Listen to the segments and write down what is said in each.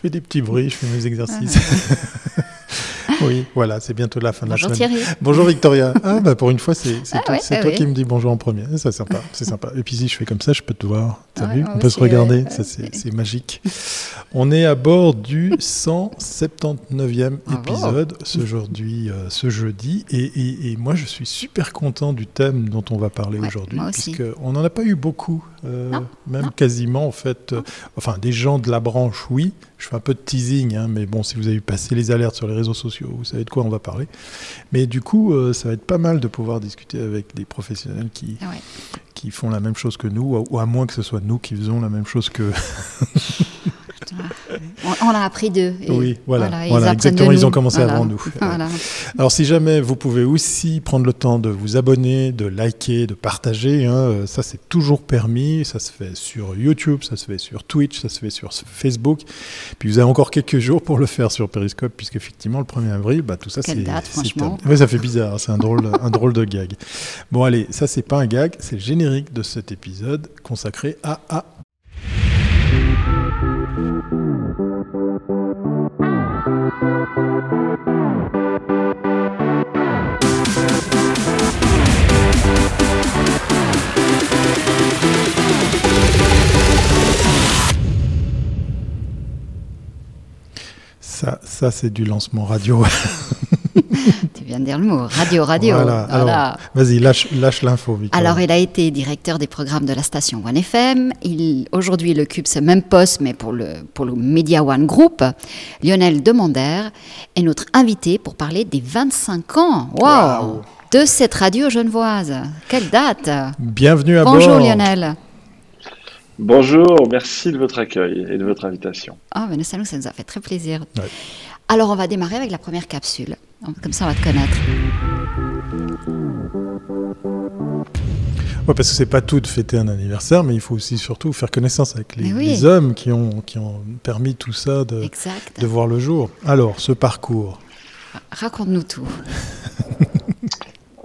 fais des petits bruits, je fais mes exercices. oui, voilà, c'est bientôt la fin de la semaine. Thierry. Bonjour Victoria. Ah bah pour une fois, c'est Ah toi, ouais, ah toi qui me dis bonjour en premier. C'est sympa, c'est sympa. Et puis si je fais comme ça, je peux te voir. T'as Ouais, vu moi On peut se regarder. Ça, c'est magique. On est à bord du 179e Bravo. épisode aujourd'hui, euh, ce jeudi. Et, et- et moi, je suis super content du thème dont on va parler Ouais, aujourd'hui, puisqu'on n'en a pas eu beaucoup, euh, Non, même non. quasiment en fait. euh, enfin, des gens de la branche, oui. Je fais un peu de teasing, hein, mais bon, si vous avez passé les alertes sur les réseaux sociaux, vous savez de quoi on va parler. Mais du coup, euh, ça va être pas mal de pouvoir discuter avec des professionnels qui, ouais. qui font la même chose que nous, ou- ou à moins que ce soit nous qui faisons la même chose que. On, a appris d'eux. Oui, voilà, ils voilà, apprennent exactement, ils ont commencé Voilà. avant nous. Voilà. Alors, si jamais vous pouvez aussi prendre le temps de vous abonner, de liker, de partager, hein, euh, ça c'est toujours permis. Ça se fait sur YouTube, ça se fait sur Twitch, ça se fait sur Facebook. Puis vous avez encore quelques jours pour le faire sur Periscope, puisqu'effectivement, le 1er avril, bah, tout ça c'est. Ouais, ça fait bizarre, c'est un drôle, un drôle de gag. Bon, allez, ça c'est pas un gag, c'est le générique de cet épisode consacré à. À ça, ça c'est du lancement radio. Viens de dire le mot. Radio, radio. Voilà, Voilà. alors, Vas-y, lâche, lâche l'info, Victor. Alors, il a été directeur des programmes de la station One FM. Il, aujourd'hui, il occupe ce même poste, mais pour le, pour le Media One Group. Lionel Demander est notre invité pour parler des 25 ans wow, de cette radio genevoise. Quelle date Bienvenue à Bonjour bord. Lionel. Bonjour, merci de votre accueil et de votre invitation. Ah, ben, ça, nous, ça nous a fait très plaisir. Ouais. Alors, on va démarrer avec la première capsule. Comme ça, on va te connaître. Ouais, parce que c'est pas tout de fêter un anniversaire, mais il faut aussi surtout faire connaissance avec les, Mais oui. les hommes qui ont, qui ont permis tout ça de, de voir le jour. Alors, ce parcours. Raconte-nous tout.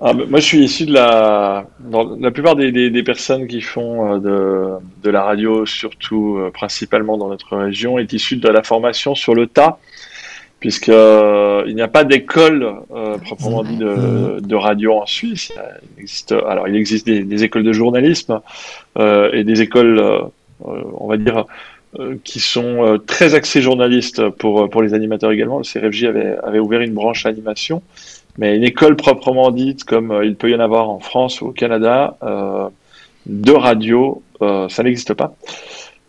Ah, bah, moi, je suis issu de la. dans la plupart des, des- des personnes qui font euh, de, de la radio, surtout euh, principalement dans notre région, est issue de la formation sur le tas, puisque euh, il n'y a pas d'école euh, proprement dit de, de radio en Suisse. Il existe, alors, il existe des, des écoles de journalisme euh, et des écoles, on va dire. euh, qui sont euh, très axés journalistes pour, pour les animateurs également. Le CRFJ avait, avait ouvert une branche animation. Mais une école proprement dite, comme il peut y en avoir en France ou au Canada, euh, de radio, euh, ça n'existe pas.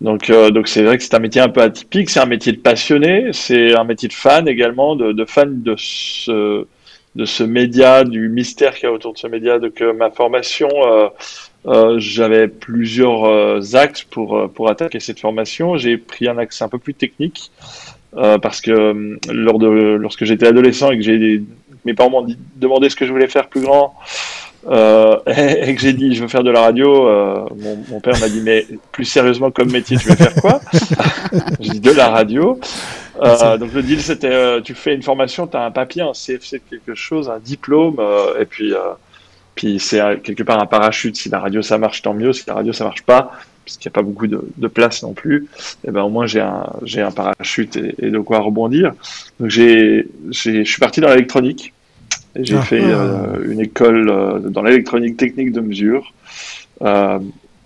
Donc, euh, donc c'est vrai que c'est un métier un peu atypique. C'est un métier de passionné, c'est un métier de fan également, de, de fan de ce de ce média, du mystère qu'il y a autour de ce média. Donc, euh, ma formation, euh, euh, j'avais plusieurs euh, axes pour pour attaquer cette formation. J'ai pris un axe un peu plus technique parce que lors de lorsque j'étais adolescent et que j'ai mes parents m'ont demandé ce que je voulais faire plus grand euh, et, et que j'ai dit je veux faire de la radio, euh, mon, mon père m'a dit mais plus sérieusement comme métier tu veux faire quoi? J'ai dit de la radio. Euh, donc le deal c'était euh, tu fais une formation, tu as un papier, un CFC quelque chose, un diplôme euh, et puis euh, puis c'est quelque part un parachute. Si la radio ça marche tant mieux, si la radio ça marche pas parce qu'il n'y a pas beaucoup de, de place non plus, et ben au moins j'ai un j'ai un parachute et, et de quoi rebondir. Donc j'ai j'ai je suis parti dans l'électronique. J'ai Ah. fait euh, une école euh, dans l'électronique technique de mesure. Euh,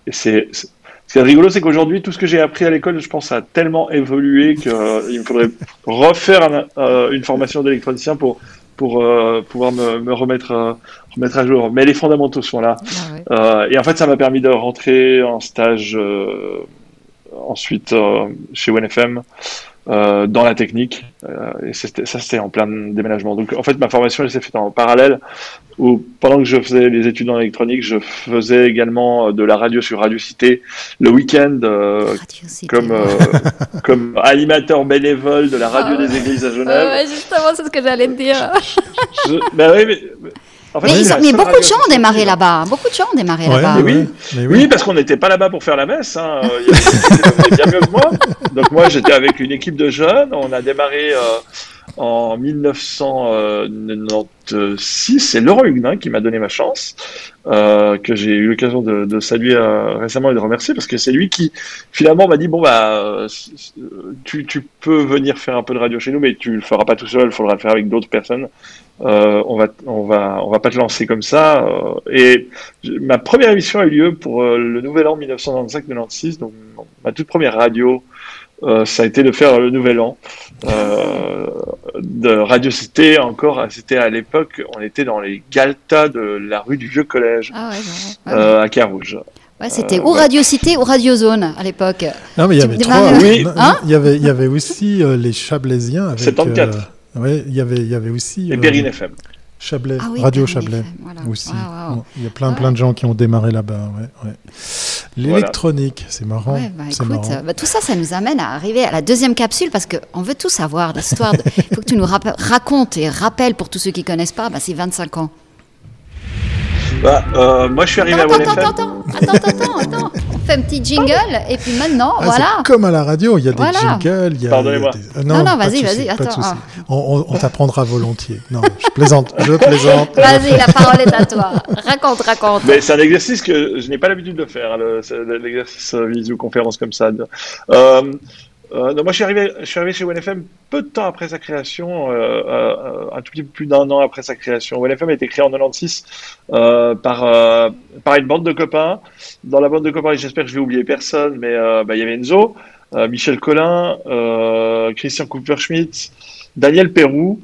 et c'est, c'est- ce qui est rigolo, c'est qu'aujourd'hui, tout ce que j'ai appris à l'école, je pense, a tellement évolué qu'il me faudrait refaire un- euh, une formation d'électronicien pour, pour euh, pouvoir me, me remettre, euh, remettre à jour. Mais les fondamentaux sont là. Ah ouais. Euh, et en fait, ça m'a permis de rentrer en stage euh, ensuite euh, chez OneFM euh, dans la technique. Euh, et ça, c'était en plein déménagement. Donc, en fait, ma formation, elle s'est faite en parallèle. Où, pendant que je faisais les études en électronique, je faisais également de la radio sur Radio Cité le week-end. euh, comme, euh, comme animateur bénévole de la radio Ah ouais. des églises à Ah Genève. ouais, justement, c'est ce que j'allais te dire. Je- ben oui, mais- en fait, Mais, ils ont- mais seule beaucoup de gens ont démarré là-bas. Beaucoup de gens ont démarré Ouais, là-bas. mais oui. parce qu'on n'était pas là-bas pour faire la messe. Hein. Il y avait bien mieux que moi. Donc moi, j'étais avec une équipe de jeunes. On a démarré euh, en 1996. C'est Laurent Huguenin qui m'a donné ma chance, euh, que j'ai eu l'occasion de, saluer euh, récemment et de remercier, parce que c'est lui qui finalement m'a dit bon bah euh, tu, peux venir faire un peu de radio chez nous, mais tu le feras pas tout seul, il faudra le faire avec d'autres personnes. Euh, on va on va on va pas te lancer comme ça. et ma première émission a eu lieu pour le Nouvel An 1995-96, donc ma toute première radio euh, ça a été de faire le Nouvel An euh, de Radio Cité. Encore, c'était à l'époque, on était dans les Galtas de la rue du Vieux Collège ah ouais, euh, à Carouge. Ouais, c'était ou Radio Cité ou Radio Zone à l'époque. Non, mais il y avait trois. Oui. Hein il, y avait, il y avait aussi les Chablaisiens. Avec, 74. ouais, il y avait, il y avait aussi. Et Berrine FM. Chablais, ah Radio Chablais aussi. Il y a plein, plein de gens qui ont démarré là-bas. Ouais, L'électronique, c'est marrant. Bah, bah, tout ça, ça nous amène à arriver à la deuxième capsule parce qu'on veut tout savoir, l'histoire. Il faut que tu nous racontes et rappelles pour tous ceux qui ne connaissent pas, bah, c'est 25 ans. Bah, euh, moi, je suis arrivé attends, à attends, attends, attends, attends, attends, On fait un petit jingle et puis maintenant, ah, voilà. Comme à la radio, il y a des jingles. Il y a, Pardonnez-moi. Euh, non, non, vas-y, vas-y, attends. Ah. On, on, t'apprendra volontiers. Non, je plaisante, je plaisante. Vas-y, la parole est à toi. Raconte, raconte. Mais c'est un exercice que je n'ai pas l'habitude de faire, l'exercice visioconférence comme ça. Euh, euh, moi, je suis arrivé, je suis arrivé chez OneFM peu de temps après sa création, euh, euh, un tout petit peu plus d'un an après sa création. OneFM a été créé en 96 euh, par, une bande de copains. Dans la bande de copains, j'espère que je vais oublier personne, mais bah, il y avait Enzo, Michel Collin, Christian Cooper-Schmidt, Daniel Perrou,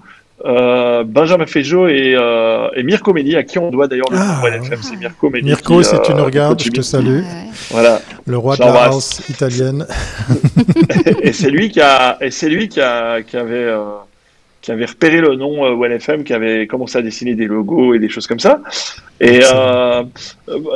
euh, Benjamin Fejo et, euh, et, Mirko Meni, à qui on doit d'ailleurs le ah, FM, c'est Mirko Meni. Mirko, si tu nous regardes, je te salue. Voilà. Le roi de la house italienne. et c'est lui qui a, et c'est lui qui a, qui avait, euh, qui avait repéré le nom euh, OneFM, qui avait commencé à dessiner des logos et des choses comme ça. Et euh,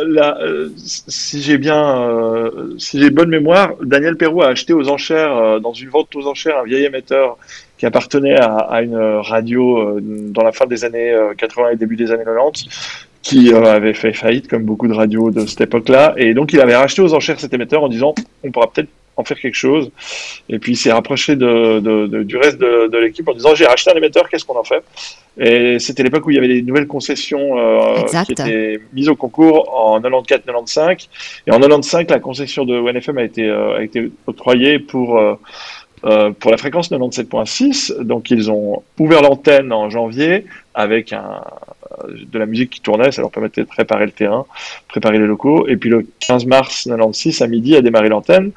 là, si j'ai bien, si j'ai bonne mémoire, Daniel Perrault a acheté aux enchères, dans une vente aux enchères, un vieil émetteur qui appartenait à, une radio euh, dans la fin des années 80 euh, et début des années 90 qui euh, avait fait faillite comme beaucoup de radios de cette époque-là. Et donc il avait racheté aux enchères cet émetteur en disant on pourra peut-être en faire quelque chose. Et puis il s'est rapproché de, du reste de, l'équipe en disant j'ai racheté un émetteur, qu'est-ce qu'on en fait? Et c'était l'époque où il y avait des nouvelles concessions qui étaient mises au concours en 94-95. Et en 95, la concession de OneFM a été, a été octroyée pour euh, pour la fréquence 97.6. Donc ils ont ouvert l'antenne en janvier avec un, de la musique qui tournait, ça leur permettait de préparer le terrain, préparer les locaux. Et puis le 15 mars 96 à midi a démarré l'antenne.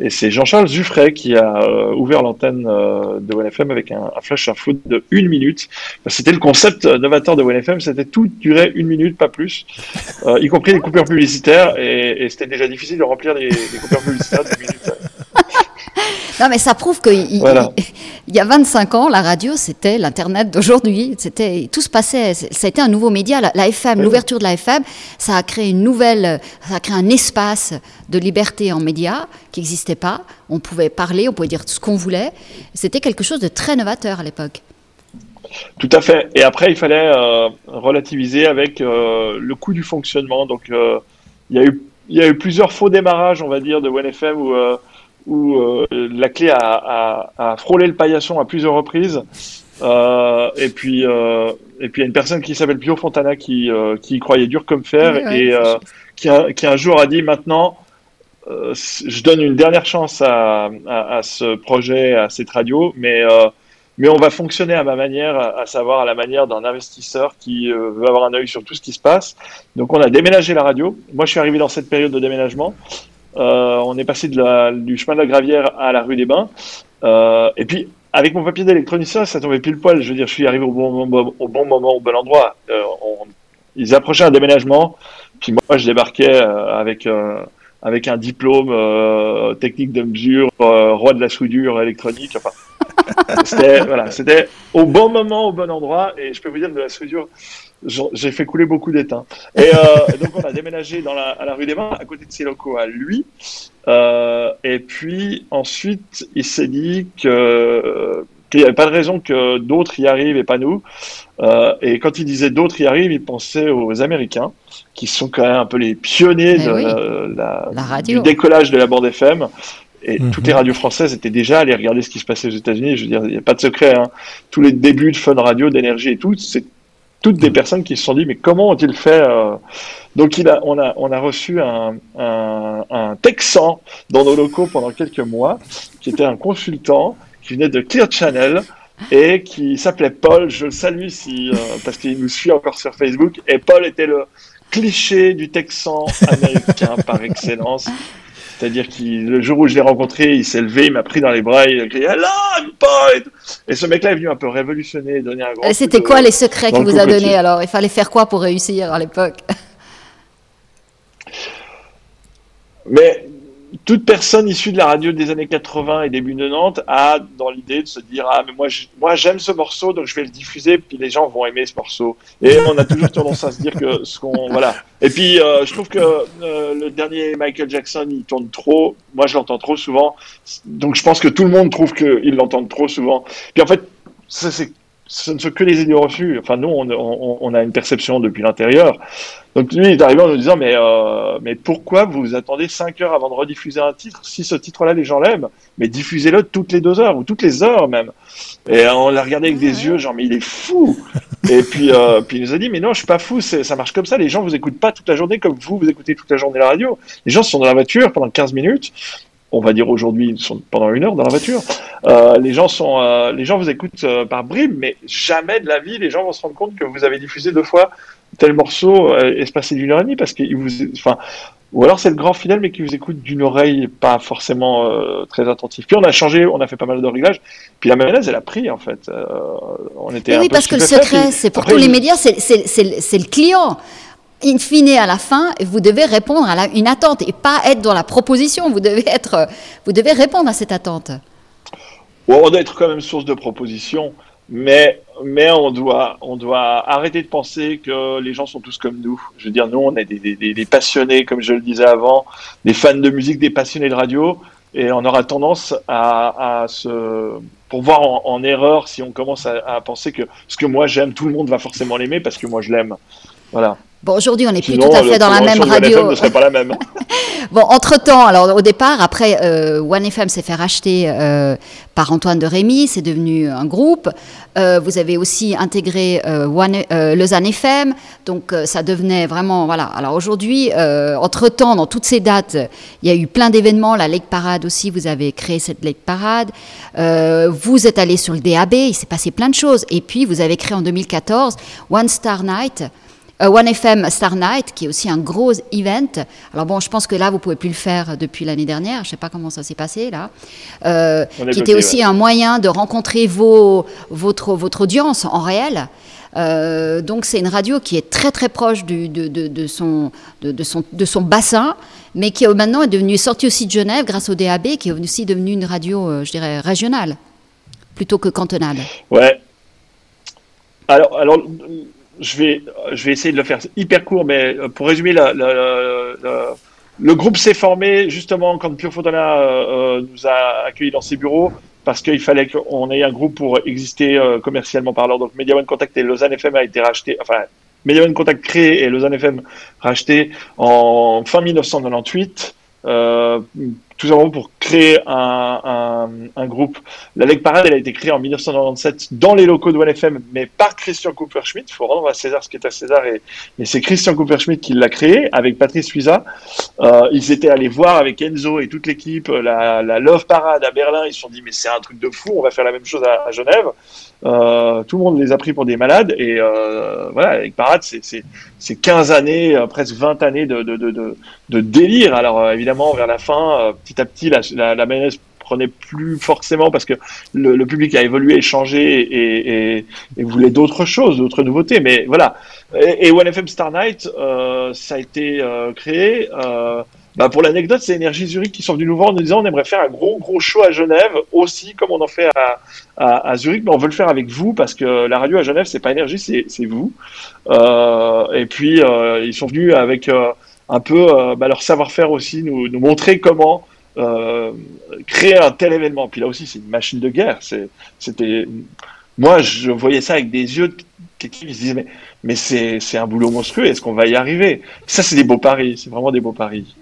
Et c'est Jean-Charles Zuffray qui a euh, ouvert l'antenne euh, de OneFM avec un, un flash foot de une minute. C'était le concept novateur de OneFM, c'était tout durait une minute, pas plus, y compris les coupures publicitaires. Et, et c'était déjà difficile de remplir les, les coupures publicitaires d'une minute. Non, mais ça prouve qu'il il y a 25 ans, la radio, c'était l'Internet d'aujourd'hui. C'était Tout se passait. Ça a été un nouveau média. La, FM, l'ouverture de la FM, ça a créé une nouvelle, ça a créé un espace de liberté en médias qui n'existait pas. On pouvait parler, on pouvait dire ce qu'on voulait. C'était quelque chose de très novateur à l'époque. Tout à fait. Et après, il fallait euh, relativiser avec euh, le coût du fonctionnement. Donc, euh, il y a eu il y a eu plusieurs faux démarrages, on va dire, de OneFM où où euh, la clé a, a, frôlé le paillasson à plusieurs reprises. Euh, et puis, euh, et puis il y a une personne qui s'appelle Pio Fontana qui, qui croyait dur comme fer et qui, qui, un jour a dit maintenant, je donne une dernière chance à, à, ce projet, à cette radio, mais mais on va fonctionner à ma manière, à savoir à la manière d'un investisseur qui veut avoir un œil sur tout ce qui se passe. Donc on a déménagé la radio. Moi, je suis arrivé dans cette période de déménagement. Euh, on est passé du chemin de la Gravière à la rue des Bains. Euh, et puis, avec mon papier d'électronicien, ça tombait pile poil. Je veux dire, je suis arrivé au bon, moment, au bon endroit. Euh, ils approchaient un déménagement. Puis moi, je débarquais avec avec un diplôme technique de mesure, roi de la soudure électronique. C'était voilà, c'était au bon moment, au bon endroit. Et je peux vous dire de la soudure, j'ai fait couler beaucoup d'étain. Et euh, donc on a déménagé dans la, à la rue des Bains, à côté de ses locaux à lui. Euh, et puis ensuite, il s'est dit que qu'il n'y avait pas de raison que d'autres y arrivent et pas nous. Euh, et quand il disait d'autres y arrivent, il pensait aux Américains, qui sont quand même un peu les pionniers eh de la, du décollage de la bande FM. Et Mhm. toutes les radios françaises étaient déjà allées regarder ce qui se passait aux États-Unis. Je veux dire, il n'y a pas de secret. Hein. Tous les débuts de Fun Radio, d'énergie et tout, c'est toutes des personnes qui se sont dit mais comment ont-ils fait euh? Donc il a, on a, on a reçu un, un, un Texan dans nos locaux pendant quelques mois, qui était un consultant qui venait de Clear Channel et qui s'appelait Paul. Je le salue si, euh, parce qu'il nous suit encore sur Facebook. Et Paul était le cliché du Texan américain par excellence. C'est-à-dire qu'il, le jour où je l'ai rencontré, il s'est levé, il m'a pris dans les bras, il a crié Hello, I'm Paul! Et ce mec-là est venu un peu révolutionner, donner un grand. C'était de- quoi les secrets qu'il vous a donnés alors? Il fallait faire quoi pour réussir à l'époque? Mais toute personne issue de la radio des années 80 et début 90 a dans l'idée de se dire ah mais moi je- moi j'aime ce morceau donc je vais le diffuser puis les gens vont aimer ce morceau. Et on a toujours tendance à se dire que ce qu'on voilà. Et puis euh, je trouve que euh, le dernier Michael Jackson il tourne trop. Moi je l'entends trop souvent. Donc je pense que tout le monde trouve qu'il l'entend trop souvent. Puis en fait c'est ce ne sont que les idées reçues. Enfin, nous, on, on, on a une perception depuis l'intérieur. Donc, lui, il est arrivé en nous disant, mais, euh, mais pourquoi vous attendez 5 heures avant de rediffuser un titre Si ce titre-là, les gens l'aiment, mais diffusez-le toutes les deux heures ou toutes les heures même. Et on l'a regardé avec des yeux, genre, mais il est fou Et puis, euh, puis il nous a dit, mais non, je suis pas fou, ça marche comme ça. Les gens vous écoutent pas toute la journée comme vous, vous écoutez toute la journée la radio. Les gens sont dans la voiture pendant 15 minutes. On va dire aujourd'hui, sont pendant une heure dans la voiture. Euh, les gens sont, euh, les gens vous écoutent euh, par bribes, mais jamais de la vie, les gens vont se rendre compte que vous avez diffusé deux fois tel morceau espacé d'une heure et demie parce que vous, enfin, ou alors c'est le grand fidèle mais qui vous écoute d'une oreille pas forcément très attentive. Puis on a changé, on a fait pas mal de réglages. Puis la mayonnaise, elle a pris en fait. On était. Et un oui, peu parce que le secret, c'est pour après, tous les médias, c'est le client. In fine, à la fin, vous devez répondre à une attente et pas être dans la proposition. Vous devez être, vous devez répondre à cette attente. On doit être quand même source de propositions, mais, mais on, doit, on doit arrêter de penser que les gens sont tous comme nous. Je veux dire, nous, on est des, des- passionnés, comme je le disais avant, des fans de musique, des passionnés de radio, et on aura tendance à, se. pour voir en, erreur si on commence à penser que ce que moi j'aime, tout le monde va forcément l'aimer parce que moi je l'aime. Voilà. Bon, aujourd'hui, on n'est plus tout à fait dans la même radio. OneFM ne serait pas la même. Bon, entre-temps, alors au départ, après, euh, OneFM s'est fait racheter euh, par Antoine de Rémy, c'est devenu un groupe. Euh, vous avez aussi intégré euh, One, Lausanne FM, donc ça devenait vraiment, voilà. Alors aujourd'hui, entre-temps, dans toutes ces dates, il y a eu plein d'événements, la Lake Parade aussi, vous avez créé cette Lake Parade. Vous êtes allé sur le DAB, il s'est passé plein de choses. Et puis, vous avez créé en 2014 One Star Night. Euh, One FM Star Night, qui est aussi un gros event. Alors bon, je pense que là, vous pouvez plus le faire depuis l'année dernière. Je sais pas comment ça s'est passé là. Euh, qui était aussi un moyen de rencontrer vos, votre, votre audience en réel. Euh, donc c'est une radio qui est très très proche du- de, de- de son, de, son, de son bassin, mais qui maintenant est devenue sortie aussi de Genève grâce au DAB, qui est aussi devenue une radio, je dirais, régionale, plutôt que cantonale. Ouais. Alors, alors je, vais, je vais essayer de le faire hyper court, mais euh, pour résumer, le groupe s'est formé justement quand Pio Fodana euh, euh, nous a accueillis dans ses bureaux parce qu'il fallait qu'on ait un groupe pour exister euh, commercialement parlant. Donc Media One Contact et Lausanne FM a été racheté, enfin Media One Contact créé et Lausanne FM racheté en fin 1998. Euh, tout simplement pour créer un, un, un groupe. La Leg Parade, elle a été créée en 1997 dans les locaux de One FM, mais par Christian Cooper-Schmidt. Il faut rendre à César ce qui est à César, et, et c'est Christian Cooper-Schmidt qui l'a créé avec Patrice Suiza. Euh, ils étaient allés voir avec Enzo et toute l'équipe la, la Love Parade à Berlin. Ils se sont dit, mais c'est un truc de fou, on va faire la même chose à, Genève. Euh, tout le monde les a pris pour des malades, et euh, voilà, avec Parade, c'est- c'est c'est 15 années, euh, presque 20 années de, de, de, de, délire. Alors euh, évidemment, vers la fin, euh, petit à petit, la, la, la mayonnaise prenait plus forcément parce que le, public a évolué, changé et, et, et voulait d'autres choses, d'autres nouveautés. Mais voilà. Et, et OneFM Star Night, euh, ça a été euh, créé. Euh, bah pour l'anecdote, c'est Énergie Zurich qui sont venus nous voir en nous disant on aimerait faire un gros gros show à Genève aussi comme on en fait à, Zurich, mais on veut le faire avec vous parce que la radio à Genève c'est pas Énergie, c'est vous. Et puis ils sont venus avec un peu bah, leur savoir-faire aussi, nous montrer comment euh, créer un tel événement. Puis là aussi c'est une machine de guerre. C'était moi je voyais ça avec des yeux qui se disait mais mais c'est un boulot monstrueux. Est-ce qu'on va y arriver? Ça c'est des beaux paris. C'est vraiment des beaux paris.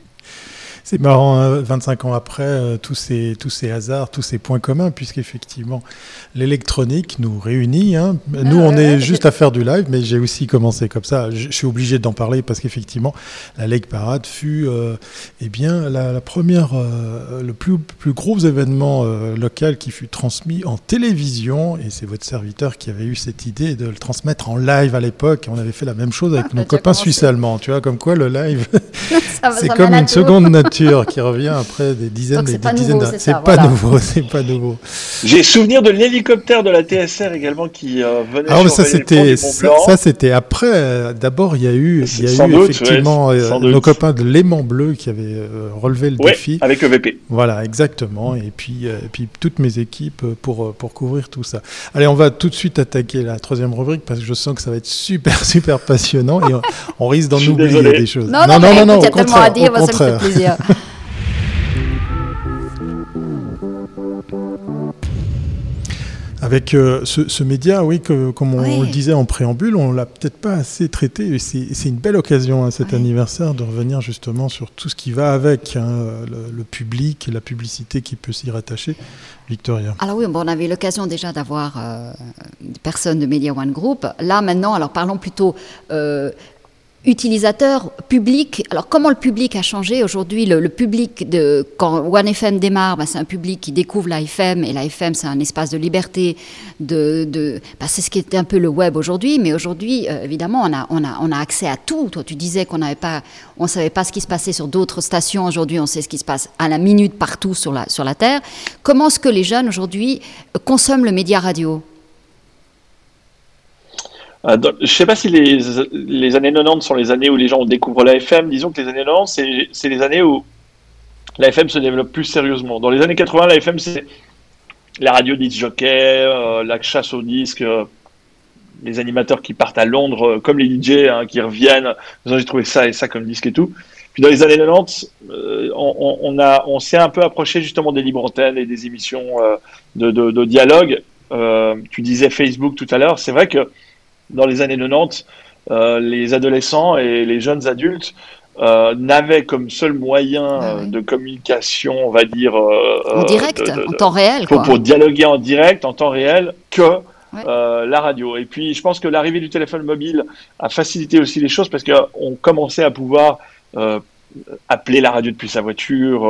C'est marrant, 25 hein, ans après, euh, tous, ces, tous ces hasards, tous ces points communs, puisqu'effectivement, l'électronique nous réunit. Hein. Nous, on est juste à faire du live, mais j'ai aussi commencé comme ça. Je, suis obligé d'en parler parce qu'effectivement, la Lake Parade fut euh, eh bien, la, première, euh, le plus, plus gros événement local qui fut transmis en télévision. Et c'est votre serviteur qui avait eu cette idée de le transmettre en live à l'époque. On avait fait la même chose avec ah, nos copains suisses allemands. Tu vois, comme quoi le live, c'est comme une seconde nature qui revient après des dizaines et des dizaines d'années. C'est pas, nouveau, c'est pas nouveau. J'ai souvenir de l'hélicoptère de la TSR également qui euh, venait. Ah, ça c'était ça, c'était après. D'abord, il y a eu, il y a eu effectivement euh, nos copains de l'aimant bleu qui avaient euh, relevé le défi avec EVP. Voilà, exactement. Et puis, et puis toutes mes équipes pour pour couvrir tout ça. Allez, on va tout de suite attaquer la troisième rubrique parce que je sens que ça va être super super passionnant et on, risque d'en oublier des choses. Non, non, non, non, au contraire, au contraire. Avec euh, ce, média, oui, que, comme on, le disait en préambule, on l'a peut-être pas assez traité. C'est une belle occasion à hein, cet anniversaire de revenir justement sur tout ce qui va avec hein, le, public et la publicité qui peut s'y rattacher. Victoria. Alors oui, bon, on avait l'occasion déjà d'avoir euh, des personnes de Media One Group. Là maintenant, alors parlons plutôt euh, utilisateur, public. Alors comment le public a changé aujourd'hui? Le, public de quand OneFM démarre, bah, c'est un public qui découvre l'AFM et l'AFM c'est un espace de liberté. Bah, c'est ce qui était un peu le web aujourd'hui, mais aujourd'hui euh, évidemment on a, accès à tout. Toi tu disais qu'on n'avait pas, on savait pas ce qui se passait sur d'autres stations. Aujourd'hui on sait ce qui se passe à la minute partout sur la sur la terre. Comment est-ce que les jeunes aujourd'hui consomment le média radio? Euh, je ne sais pas si les, années 90 sont les années où les gens découvrent la FM. Disons que les années 90, c'est les années où la FM se développe plus sérieusement. Dans les années 80, la FM, c'est la radio disc jockey, euh, la chasse au disque, euh, les animateurs qui partent à Londres, comme les DJ hein, qui reviennent. J'ai trouvé ça et ça comme disque et tout. Puis dans les années 90, on, on, s'est un peu approché justement des libres antennes et des émissions de, dialogue. tu disais Facebook tout à l'heure. C'est vrai que dans les années 90, euh, les adolescents et les jeunes adultes euh, n'avaient comme seul moyen ah euh, de communication, on va dire... en direct, en temps réel. Pour, pour, dialoguer en direct, en temps réel, que la radio. Et puis, je pense que l'arrivée du téléphone mobile a facilité aussi les choses parce qu'on commençait à pouvoir appeler la radio depuis sa voiture,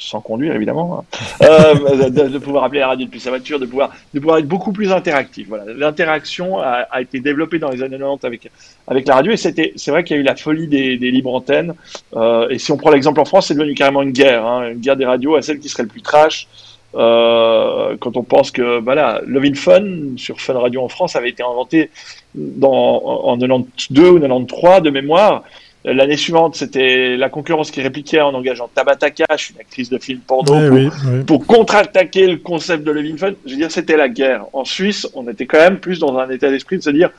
sans conduire évidemment, hein. euh, de, pouvoir appeler la radio depuis sa voiture, de pouvoir, de pouvoir être beaucoup plus interactif. Voilà. L'interaction a, a, été développée dans les années 90 avec, avec la radio et c'était, c'est vrai qu'il y a eu la folie des, des libres antennes. Euh, et si on prend l'exemple en France, c'est devenu carrément une guerre, hein, une guerre des radios à celle qui serait le plus trash. Euh, quand on pense que voilà, Love Fun sur Fun Radio en France avait été inventé dans, en 92 ou 93 de mémoire. L'année suivante, c'était la concurrence qui répliquait en engageant Tabata Cash, une actrice de film porno, pour, contre-attaquer le concept de Levin Fun. Je veux dire, c'était la guerre. En Suisse, on était quand même plus dans un état d'esprit de se dire,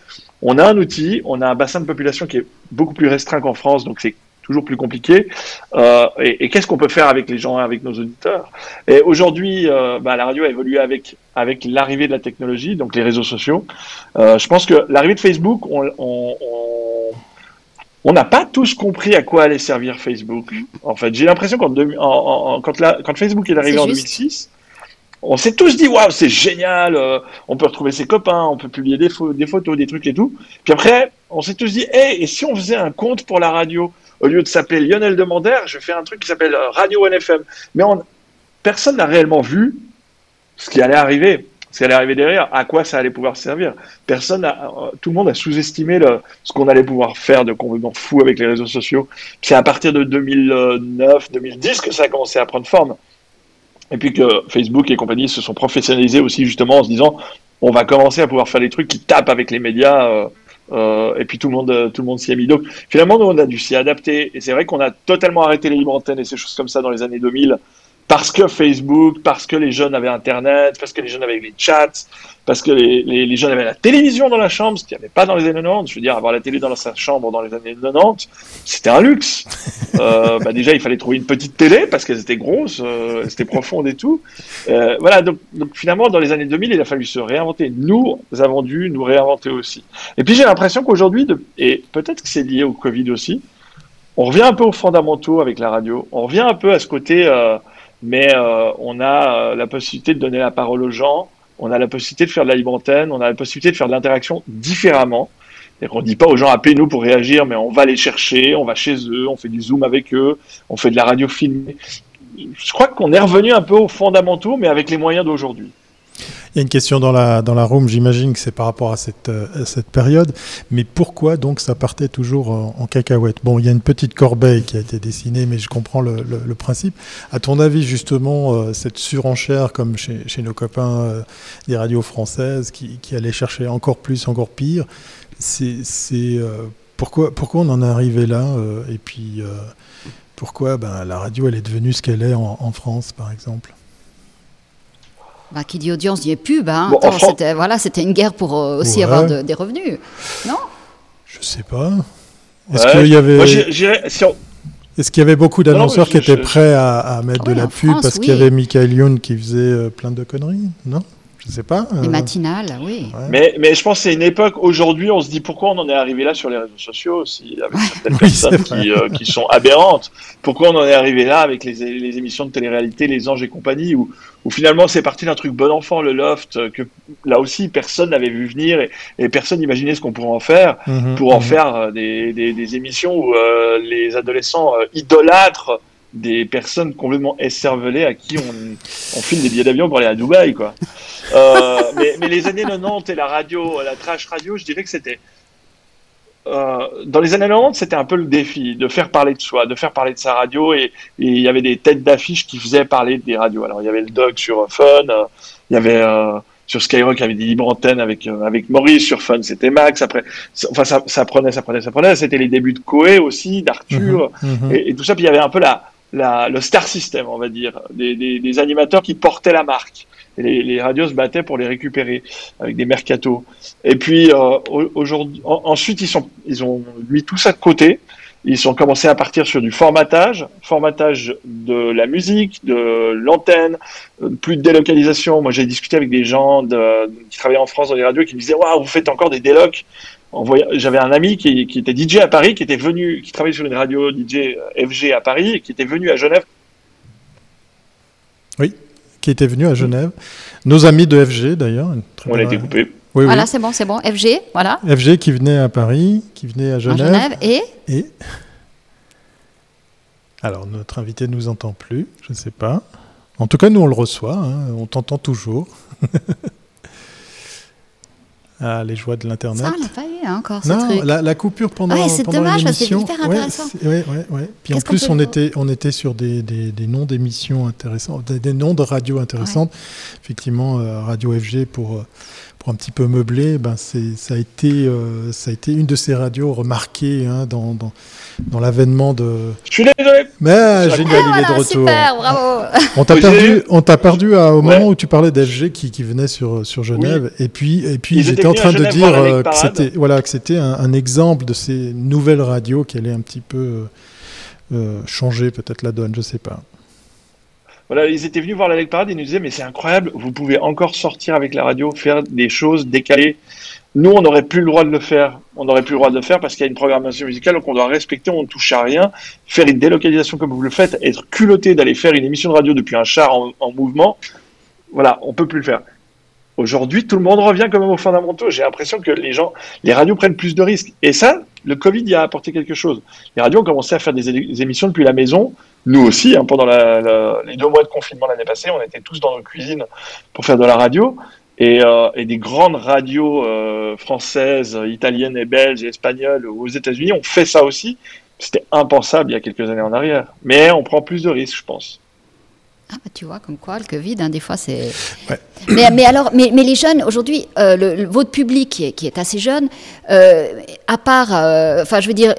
on a un outil, on a un bassin de population qui est beaucoup plus restreint qu'en France, donc c'est toujours plus compliqué. Euh, et, qu'est-ce qu'on peut faire avec les gens, avec nos auditeurs? Et aujourd'hui, euh, bah, la radio a évolué avec avec l'arrivée de la technologie, donc les réseaux sociaux. Euh, je pense que l'arrivée de Facebook, on, on, on on n'a pas tous compris à quoi allait servir Facebook. En fait, j'ai l'impression quand, quand, Facebook est arrivé en 2006, on s'est tous dit waouh, c'est génial, euh, on peut retrouver ses copains, on peut publier des, des, photos, des trucs et tout. Puis après, on s'est tous dit, hé, et si on faisait un compte pour la radio Au lieu de s'appeler Lionel Demander, je fais un truc qui s'appelle euh, Radio NFM. Mais personne n'a réellement vu ce qui allait arriver ce qui allait arriver derrière, à quoi ça allait pouvoir servir? Personne, a, tout le monde a sous-estimé ce qu'on allait pouvoir faire de complètement fou avec les réseaux sociaux. C'est à partir de 2009, 2010 que ça a commencé à prendre forme. Et puis que Facebook et compagnie se sont professionnalisés aussi justement en se disant, on va commencer à pouvoir faire des trucs qui tapent avec les médias. Euh, euh, et puis tout le monde, tout le monde s'y est mis. Donc finalement, nous, on a dû s'y adapter. Et c'est vrai qu'on a totalement arrêté les libres antennes et ces choses comme ça dans les années 2000 parce que Facebook, parce que les jeunes avaient Internet, parce que les jeunes avaient les chats, parce que les, les, jeunes avaient la télévision dans la chambre, ce qu'il n'y avait pas dans les années 90. Je veux dire, avoir la télé dans sa chambre dans les années 90, c'était un luxe. euh, bah déjà, il fallait trouver une petite télé parce qu'elles étaient grosses, euh, c'était profonde et tout. Euh, voilà, donc, donc, finalement, dans les années 2000, il a fallu se réinventer. Nous avons dû nous réinventer aussi. Et puis j'ai l'impression qu'aujourd'hui, et peut-être que c'est lié au Covid aussi, on revient un peu aux fondamentaux avec la radio. On revient un peu à ce côté, euh, mais euh, on a euh, la possibilité de donner la parole aux gens. On a la possibilité de faire de la libre antenne. On a la possibilité de faire de l'interaction différemment. On dit pas aux gens appelez-nous pour réagir, mais on va les chercher, on va chez eux, on fait du zoom avec eux, on fait de la radio filmée. Je crois qu'on est revenu un peu aux fondamentaux, mais avec les moyens d'aujourd'hui. Il y a une question dans la, dans la room, j'imagine que c'est par rapport à cette, euh, cette période, mais pourquoi donc ça partait toujours en, cacahuète? Bon, il y a une petite corbeille qui a été dessinée, mais je comprends le, principe. À ton avis, justement, euh, cette surenchère, comme chez, chez nos copains euh, des radios françaises, qui, qui allaient chercher encore plus, encore pire, c'est pourquoi, pourquoi on en est arrivé là Et puis, pourquoi ben, la radio, elle est devenue ce qu'elle est en, en France, par exemple? Bah, qui dit audience dit pub. Hein. c'était, voilà, c'était une guerre pour euh, aussi avoir des revenus, non? Je sais pas. Est-ce qu'il y avait. Est-ce qu'il y avait beaucoup d'annonceurs qui étaient prêts à, mettre ah de la pub parce qu'il y avait Michael Youn qui faisait euh, plein de conneries? Non? Je sais pas. Les euh, matinales, oui. Mais, mais je pense que c'est une époque, aujourd'hui, on se dit pourquoi on en est arrivé là sur les réseaux sociaux aussi, avec certaines personnes qui, euh, qui, sont aberrantes. Pourquoi on en est arrivé là avec les, les émissions de télé-réalité, Les Anges et compagnie, où, où finalement c'est parti d'un truc bon enfant, le loft, euh, que là aussi personne n'avait vu venir et, et personne n'imaginait ce qu'on pourrait en faire, mhm, pour en mhm. faire des, des, des, émissions où les adolescents idolâtrent des personnes complètement esservelées à qui on, on file des billets d'avion pour aller à Dubaï, quoi. Euh, mais, mais, les années 90 et la radio, la trash radio, je dirais que c'était. Euh, dans les années 90, c'était un peu le défi de faire parler de soi, de faire parler de sa radio, et, il y avait des têtes d'affiches qui faisaient parler des radios. Alors il y avait le Dog sur Fun, euh, il y avait sur Skyrock, il y avait des libres antennes avec avec Maurice sur Fun, c'était Max. Après, enfin ça, ça, prenait, ça prenait, ça prenait. C'était les débuts de Coé aussi, d'Arthur, mhm, mhm. et, et, tout ça. Puis il y avait un peu la le star system, on va dire, des, animateurs qui portaient la marque. Les, radios se battaient pour les récupérer avec des mercatos. Et puis euh, aujourd'hui, ensuite ils sont, ils ont mis tout ça de côté. Ils ont commencé à partir sur du formatage, formatage de la musique, de l'antenne, euh, plus de délocalisation. Moi, j'ai discuté avec des gens qui travaillaient en France dans les radios qui me disaient waouh, vous faites encore des délocs j'avais un ami qui, qui, était DJ à Paris, qui était venu, qui travaillait sur une radio DJ euh, FG à Paris, et qui était venu à Genève. Oui, qui était venu à Genève. Nos amis de FG d'ailleurs. On a été coupé. Oui, voilà, c'est bon, c'est bon. FG, voilà. FG qui venait à Paris, qui venait à Genève. À Genève et Et alors notre invité ne nous entend plus, je ne sais pas. En tout cas, nous on le reçoit, hein. on t'entend toujours. Ah, les joies de l'internet. Ça, on n'a pas eu hein, encore ce non, truc. La, la coupure pendant, ouais, c'est dommage parce que c'est hyper intéressant. Ouais, ouais, ouais. Puis en plus, on était, on était sur des, des, des noms d'émissions intéressantes, des, des, noms de radios intéressantes. Effectivement, euh, Radio FG pour euh, pour un petit peu meubler, ben c'est, ça, a été, euh, ça a été une de ces radios remarquées hein, dans, dans, dans, l'avènement de. Je suis désolé Mais génial, il est de retour. Super, bravo On t'a perdu, on t'a perdu à, au moment où tu parlais d'FG qui, qui venait sur, sur Genève. Et puis, et puis j'étais en train de dire euh, que c'était, voilà, que c'était un, un, exemple de ces nouvelles radios qui allaient un petit peu euh, changer peut-être la donne, je sais pas. Ils étaient venus voir la Leg Parade et ils nous disaient mais c'est incroyable, vous pouvez encore sortir avec la radio, faire des choses décalées. Nous, on n'aurait plus le droit de le faire. On n'aurait plus le droit de le faire parce qu'il y a une programmation musicale qu'on doit respecter, on ne touche à rien. Faire une délocalisation comme vous le faites, être culotté d'aller faire une émission de radio depuis un char en, en mouvement, voilà, on peut plus le faire. Aujourd'hui, tout le monde revient quand même aux fondamentaux. J'ai l'impression que les gens, les radios prennent plus de risques. Et ça, le Covid y a apporté quelque chose. Les radios ont commencé à faire des, émissions depuis la maison. Nous aussi, hein, pendant les deux mois de confinement l'année passée, on était tous dans nos cuisines pour faire de la radio. Et, euh, des grandes radios euh, françaises, italiennes et belges et espagnoles aux États-Unis ont fait ça aussi. C'était impensable il y a quelques années en arrière. Mais on prend plus de risques, je pense. Ah bah tu vois, comme quoi le Covid, hein, des fois c'est. Ouais. Mais, mais, alors, mais, mais les jeunes aujourd'hui, euh, le, le, votre public qui est, qui est assez jeune, euh, à part, euh, enfin je veux dire,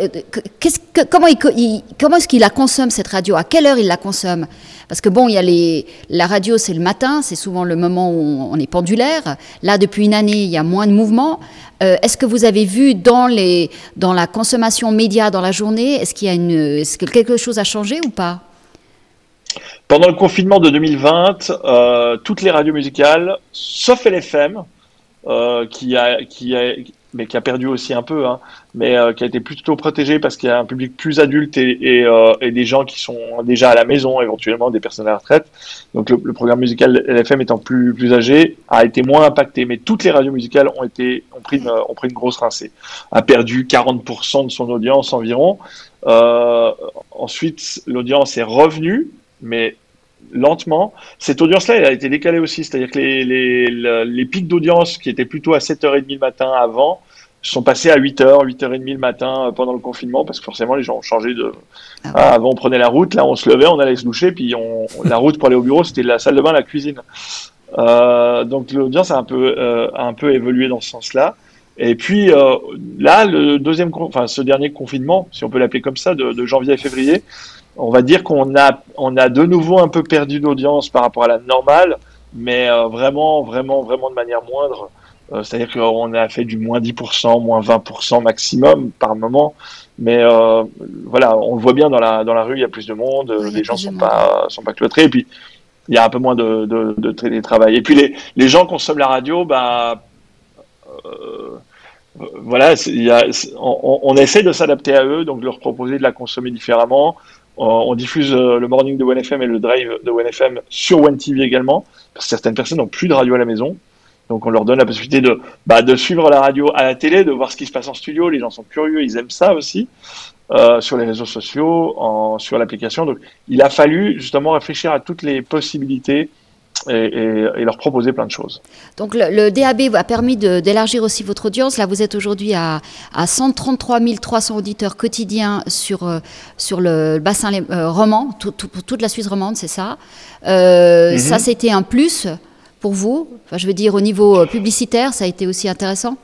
qu'est-ce que, comment il, il, comment est-ce qu'il la consomme cette radio? À quelle heure il la consomme? Parce que bon, il y a les, la radio c'est le matin, c'est souvent le moment où on est pendulaire. Là depuis une année, il y a moins de mouvement. Est-ce que vous avez vu dans les, dans la consommation média dans la journée, est-ce qu'il y a une, est-ce que quelque chose a changé ou pas? Pendant le confinement de 2020, euh, toutes les radios musicales, sauf LFM, euh, qui, a, qui a, mais qui a perdu aussi un peu, hein, mais euh, qui a été plutôt protégé parce qu'il y a un public plus adulte et, et, des gens qui sont déjà à la maison, éventuellement des personnes à la retraite. Donc le, programme musical LFM étant plus, plus âgé, a été moins impacté, mais toutes les radios musicales ont, été, ont, pris, une, ont pris une grosse rincée, a perdu 40% de son audience environ. Ensuite, l'audience est revenue, mais lentement. Cette audience-là, elle a été décalée aussi, c'est-à-dire que les, les, les pics d'audience qui étaient plutôt à 7h30 le matin avant sont passés à 8h, 8h30 le matin euh, pendant le confinement, parce que forcément les gens ont changé de... Ah ah, avant on prenait la route, là on se levait, on allait se doucher, puis on... la route pour aller au bureau, c'était la salle de bain, la cuisine. Euh, donc l'audience a un peu, euh, a un peu évolué dans ce sens-là. Et puis euh, là, le deuxième, enfin ce dernier confinement, si on peut l'appeler comme ça, de, de janvier à février, on va dire qu'on a, on a de nouveau un peu perdu d'audience par rapport à la normale, mais euh, vraiment, vraiment, vraiment de manière moindre. Euh, C'est-à-dire qu'on a fait du moins 10%, moins 20% maximum par moment. Mais euh, voilà, on le voit bien dans la, dans la rue, il y a plus de monde, oui, les gens sont pas, sont pas cloîtrés, et puis il y a un peu moins de, de, de télétravail. Et puis les, les gens consomment la radio, bah, voilà, y a, on, on, essaie de s'adapter à eux, donc de leur proposer de la consommer différemment, on diffuse euh, le morning de OneFM et le drive de OneFM sur OneTV également, parce que certaines personnes n'ont plus de radio à la maison. Donc on leur donne la possibilité de, bah, de suivre la radio à la télé, de voir ce qui se passe en studio. Les gens sont curieux, ils aiment ça aussi, euh, sur les réseaux sociaux, sur l'application. Donc il a fallu justement réfléchir à toutes les possibilités et, et, et, leur proposer plein de choses. Donc le, le DAB a permis d'élargir aussi votre audience. Là, vous êtes aujourd'hui à, à 133 300 auditeurs quotidiens sur, euh, sur le bassin euh, roman, tout, toute la Suisse romande, c'est ça. Euh, mm -hmm. Ça, c'était un plus pour vous enfin, Je veux dire, au niveau euh, publicitaire, ça a été aussi intéressant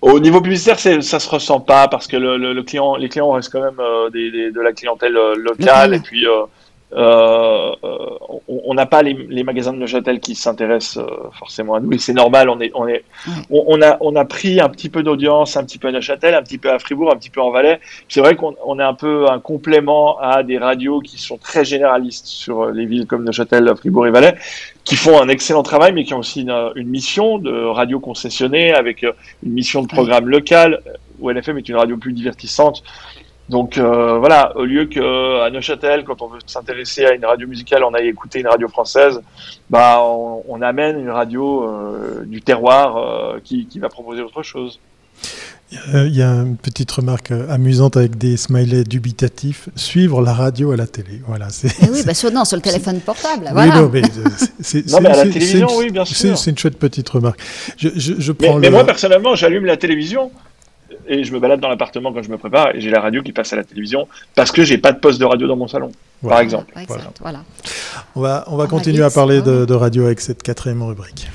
au niveau publicitaire, ça se ressent pas parce que le, le, le client, les clients restent quand même euh, des, des, de la clientèle locale et puis euh, euh, on n'a pas les, les, magasins de Neuchâtel qui s'intéressent euh, forcément à nous et c'est normal. On est, on est, on, on, a, on a pris un petit peu d'audience, un petit peu à Neuchâtel, un petit peu à Fribourg, un petit peu en Valais. C'est vrai qu'on on est un peu un complément à des radios qui sont très généralistes sur les villes comme Neuchâtel, Fribourg et Valais, qui font un excellent travail, mais qui ont aussi une, une mission de radio concessionnée avec une mission de programme local. Où LFM est une radio plus divertissante donc euh, voilà, au lieu qu'à Neuchâtel, quand on veut s'intéresser à une radio musicale, on aille écouter une radio française, bah on, on amène une radio euh, du terroir euh, qui, qui, va proposer autre chose. Il y a une petite remarque amusante avec des smileys dubitatifs. Suivre la radio à la télé. Voilà, c'est, eh oui, bah sur, non, sur le téléphone portable. Voilà. Oui, non, mais, c'est, non, mais à la télévision, oui, bien sûr. C'est, une chouette petite remarque. Je, je, je prends mais, le... mais moi, personnellement, j'allume la télévision et je me balade dans l'appartement quand je me prépare et j'ai la radio qui passe à la télévision parce que j'ai pas de poste de radio dans mon salon, voilà. par exemple. Voilà. voilà. On va, on va on continuer à parler de, de, radio avec cette quatrième rubrique.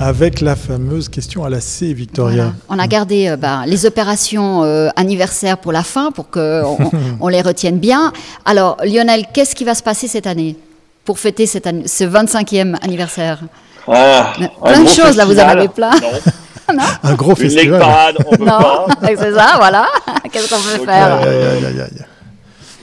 Avec la fameuse question à la C, Victoria. Voilà. On a gardé euh, bah, les opérations euh, anniversaires pour la fin, pour qu'on on les retienne bien. Alors, Lionel, qu'est-ce qui va se passer cette année pour fêter cette ce 25e anniversaire? Ah, plein de choses, là, vous en avez plein. Non. non un gros Une festival. parade, on peut non, pas. c'est ça, voilà. Qu'est-ce qu'on peut Donc, faire Aïe, aïe, aïe, aïe.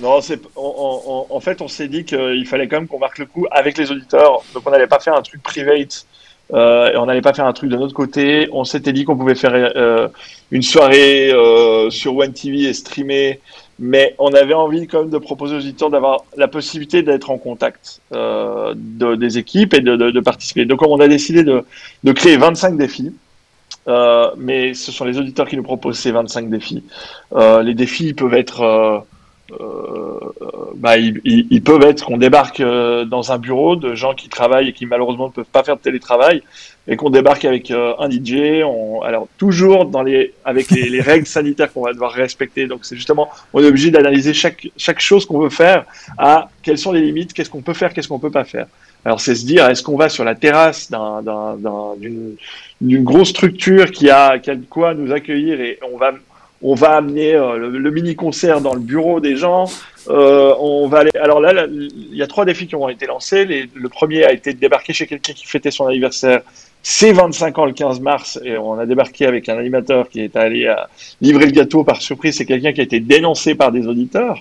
Non, c'est, on, on, en fait, on s'est dit qu'il fallait quand même qu'on marque le coup avec les auditeurs. Donc, on n'allait pas faire un truc private. Euh, et on n'allait pas faire un truc de notre côté. On s'était dit qu'on pouvait faire euh, une soirée euh, sur One TV et streamer mais on avait envie quand même de proposer aux auditeurs d'avoir la possibilité d'être en contact euh, de, des équipes et de, de, de, participer. Donc on a décidé de, créer 25 défis, euh, mais ce sont les auditeurs qui nous proposent ces 25 défis. Euh, les défis peuvent être... Euh, bah, ils, peuvent être qu'on débarque euh, dans un bureau de gens qui travaillent et qui malheureusement ne peuvent pas faire de télétravail et qu'on débarque avec euh, un DJ. On, alors toujours dans les avec les, les règles sanitaires qu'on va devoir respecter. Donc c'est justement on est obligé d'analyser chaque chaque chose qu'on veut faire à quelles sont les limites, qu'est-ce qu'on peut faire, qu'est-ce qu'on peut pas faire. Alors c'est se dire est-ce qu'on va sur la terrasse d'une d'une grosse structure qui a, qui a de quoi nous accueillir et on va on va amener euh, le, le, mini concert dans le bureau des gens. Euh, on va aller. Alors là, il y a trois défis qui ont été lancés. Les, le premier a été de débarquer chez quelqu'un qui fêtait son anniversaire. C'est 25 ans le 15 mars et on a débarqué avec un animateur qui est allé à livrer le gâteau par surprise. C'est quelqu'un qui a été dénoncé par des auditeurs.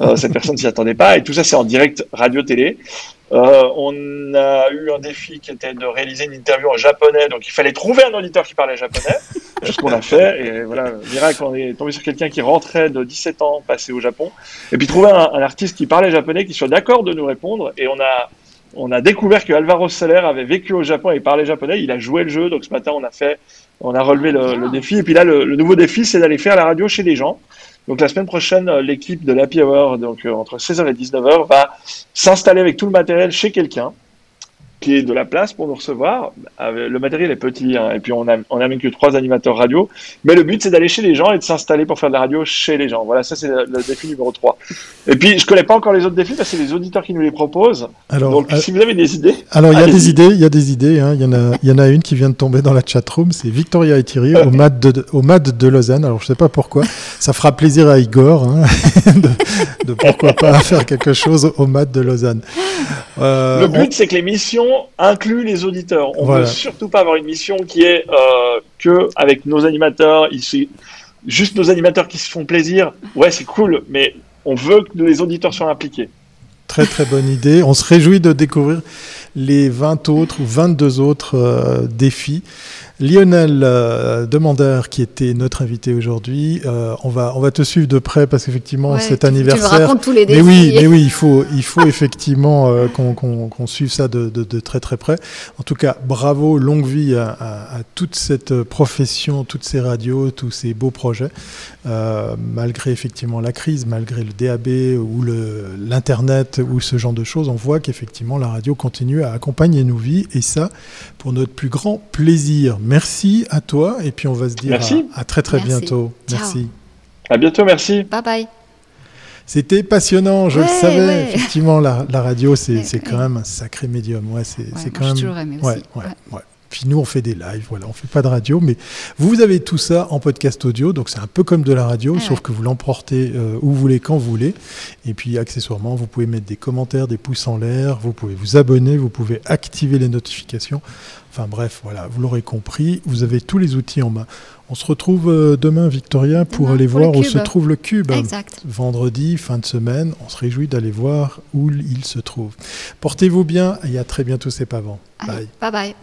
Euh, cette personne s'y attendait pas et tout ça c'est en direct radio-télé. Euh, on a eu un défi qui était de réaliser une interview en japonais, donc il fallait trouver un auditeur qui parlait japonais, ce qu'on a fait. Et voilà, miracle, on est tombé sur quelqu'un qui rentrait de 17 ans passé au Japon, et puis trouver un, artiste qui parlait japonais, qui soit d'accord de nous répondre. Et on a, on a découvert que Alvaro Soler avait vécu au Japon et parlait japonais. Il a joué le jeu, donc ce matin on a fait, on a relevé le, défi. Et puis là, le, nouveau défi, c'est d'aller faire la radio chez les gens. Donc la semaine prochaine, l'équipe de l'Happy Hour, donc euh, entre 16h et 19h, va s'installer avec tout le matériel chez quelqu'un qui est de la place pour nous recevoir. Le matériel est petit, hein, et puis on n'amène que trois animateurs radio. Mais le but, c'est d'aller chez les gens et de s'installer pour faire de la radio chez les gens. Voilà, ça, c'est le, défi numéro 3. Et puis, je connais pas encore les autres défis, parce que c'est les auditeurs qui nous les proposent. Alors, Donc, euh, si vous avez des idées. Alors, il y a des idées, il y a des idées. Hein. Il y, en a, y en a une qui vient de tomber dans la chatroom, c'est Victoria et Thierry au MAD de, au MAD de Lausanne. Alors, je sais pas pourquoi. Ça fera plaisir à Igor hein, de, pourquoi pas faire quelque chose au MAD de Lausanne. Euh, le but, c'est que l'émission inclut les auditeurs. On ne veut surtout pas avoir une mission qui est euh, que avec nos animateurs, ici, juste nos animateurs qui se font plaisir. Ouais, c'est cool, mais on veut que les auditeurs soient impliqués. Très très bonne idée. On se réjouit de découvrir les 20 autres ou 22 autres euh, défis. Lionel euh, Demandeur, qui était notre invité aujourd'hui, euh, on, va, on va te suivre de près parce qu'effectivement, cet anniversaire. Tu tous les défis. Mais oui, mais oui il, faut, il faut effectivement euh, qu'on suive ça de, de, très très près. En tout cas, bravo, longue vie à, à, toute cette profession, toutes ces radios, tous ces beaux projets. malgré effectivement la crise, malgré le DAB ou l'Internet ou ce genre de choses, on voit qu'effectivement la radio continue à accompagner nos vies et ça pour notre plus grand plaisir. Merci à toi et puis on va se dire à, très très bientôt. Merci. À bientôt, merci. Bye bye. C'était passionnant, je le savais. Effectivement, la, radio, c'est quand même un sacré médium. Ouais, c'est quand même. Toujours aimé aussi. Puis nous, on fait des lives, voilà, on fait pas de radio, mais vous avez tout ça en podcast audio, donc c'est un peu comme de la radio, ah sauf que vous l'emportez euh, où vous voulez, quand vous voulez. Et puis accessoirement, vous pouvez mettre des commentaires, des pouces en l'air, vous pouvez vous abonner, vous pouvez activer les notifications. Enfin bref, voilà, vous l'aurez compris, vous avez tous les outils en main. On se retrouve euh, demain, Victoria, pour aller voir où se trouve le cube. Exact. Vendredi, fin de semaine, on se réjouit d'aller voir où il se trouve. Portez-vous bien et à très bientôt, c'est pas avant. Bye. Bye bye.